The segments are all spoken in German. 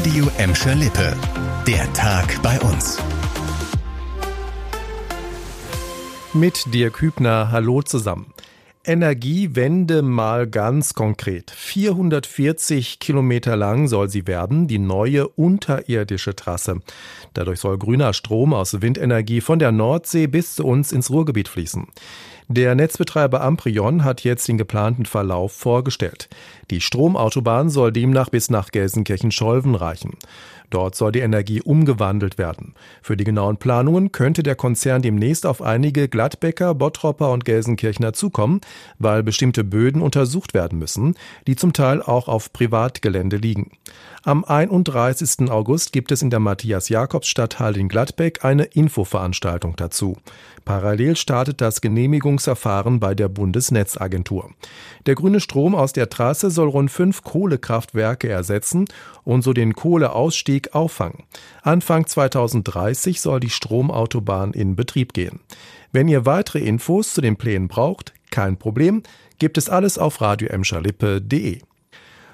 Radio Emscher Lippe. Der Tag bei uns. Mit dir Kübner, hallo zusammen. Energiewende mal ganz konkret. 440 Kilometer lang soll sie werden, die neue unterirdische Trasse. Dadurch soll grüner Strom aus Windenergie von der Nordsee bis zu uns ins Ruhrgebiet fließen. Der Netzbetreiber Amprion hat jetzt den geplanten Verlauf vorgestellt. Die Stromautobahn soll demnach bis nach Gelsenkirchen-Scholven reichen. Dort soll die Energie umgewandelt werden. Für die genauen Planungen könnte der Konzern demnächst auf einige Gladbecker, Bottropper und Gelsenkirchner zukommen, weil bestimmte Böden untersucht werden müssen, die zum Teil auch auf Privatgelände liegen. Am 31. August gibt es in der Matthias-Jakobs-Stadthalle in Gladbeck eine Infoveranstaltung dazu. Parallel startet das Genehmigungsverfahren bei der Bundesnetzagentur. Der grüne Strom aus der Trasse soll rund fünf Kohlekraftwerke ersetzen und so den Kohleausstieg auffangen. Anfang 2030 soll die Stromautobahn in Betrieb gehen. Wenn ihr weitere Infos zu den Plänen braucht, kein Problem, gibt es alles auf radioemscherlippe.de.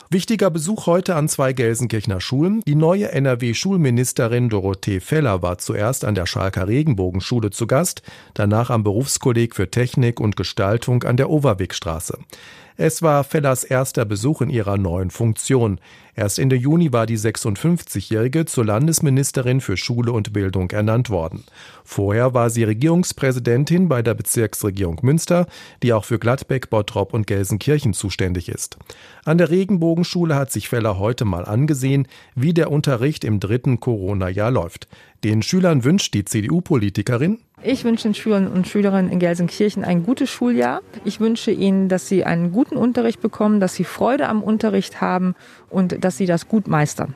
Wichtiger Besuch heute an zwei Gelsenkirchener Schulen. Die neue NRW-Schulministerin Dorothee Feller war zuerst an der Schalker Regenbogenschule zu Gast, danach am Berufskolleg für Technik und Gestaltung an der Overwegstraße. Es war Fellers erster Besuch in ihrer neuen Funktion. Erst Ende Juni war die 56-Jährige zur Landesministerin für Schule und Bildung ernannt worden. Vorher war sie Regierungspräsidentin bei der Bezirksregierung Münster, die auch für Gladbeck, Bottrop und Gelsenkirchen zuständig ist. An der Regenbogenschule hat sich Feller heute mal angesehen, wie der Unterricht im dritten Corona-Jahr läuft. Den Schülern wünscht die CDU-Politikerin, ich wünsche den Schülern und Schülerinnen in Gelsenkirchen ein gutes Schuljahr. Ich wünsche ihnen, dass sie einen guten Unterricht bekommen, dass sie Freude am Unterricht haben und dass sie das gut meistern.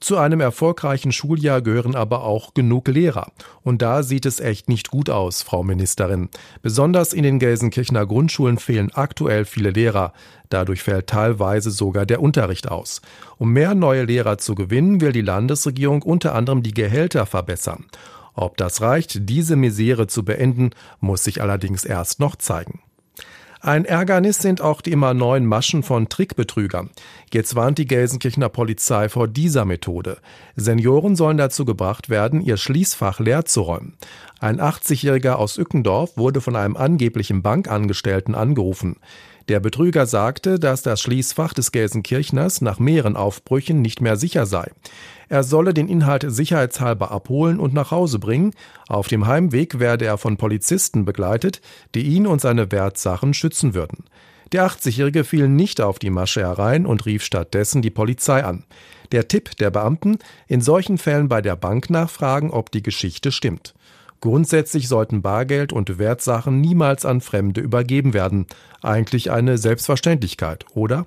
Zu einem erfolgreichen Schuljahr gehören aber auch genug Lehrer. Und da sieht es echt nicht gut aus, Frau Ministerin. Besonders in den Gelsenkirchener Grundschulen fehlen aktuell viele Lehrer. Dadurch fällt teilweise sogar der Unterricht aus. Um mehr neue Lehrer zu gewinnen, will die Landesregierung unter anderem die Gehälter verbessern. Ob das reicht, diese Misere zu beenden, muss sich allerdings erst noch zeigen. Ein Ärgernis sind auch die immer neuen Maschen von Trickbetrügern. Jetzt warnt die Gelsenkirchener Polizei vor dieser Methode. Senioren sollen dazu gebracht werden, ihr Schließfach leer zu räumen. Ein 80-Jähriger aus Ückendorf wurde von einem angeblichen Bankangestellten angerufen. Der Betrüger sagte, dass das Schließfach des Gelsenkirchners nach mehreren Aufbrüchen nicht mehr sicher sei. Er solle den Inhalt sicherheitshalber abholen und nach Hause bringen. Auf dem Heimweg werde er von Polizisten begleitet, die ihn und seine Wertsachen schützen würden. Der 80-Jährige fiel nicht auf die Masche herein und rief stattdessen die Polizei an. Der Tipp der Beamten, in solchen Fällen bei der Bank nachfragen, ob die Geschichte stimmt. Grundsätzlich sollten Bargeld und Wertsachen niemals an Fremde übergeben werden. Eigentlich eine Selbstverständlichkeit, oder?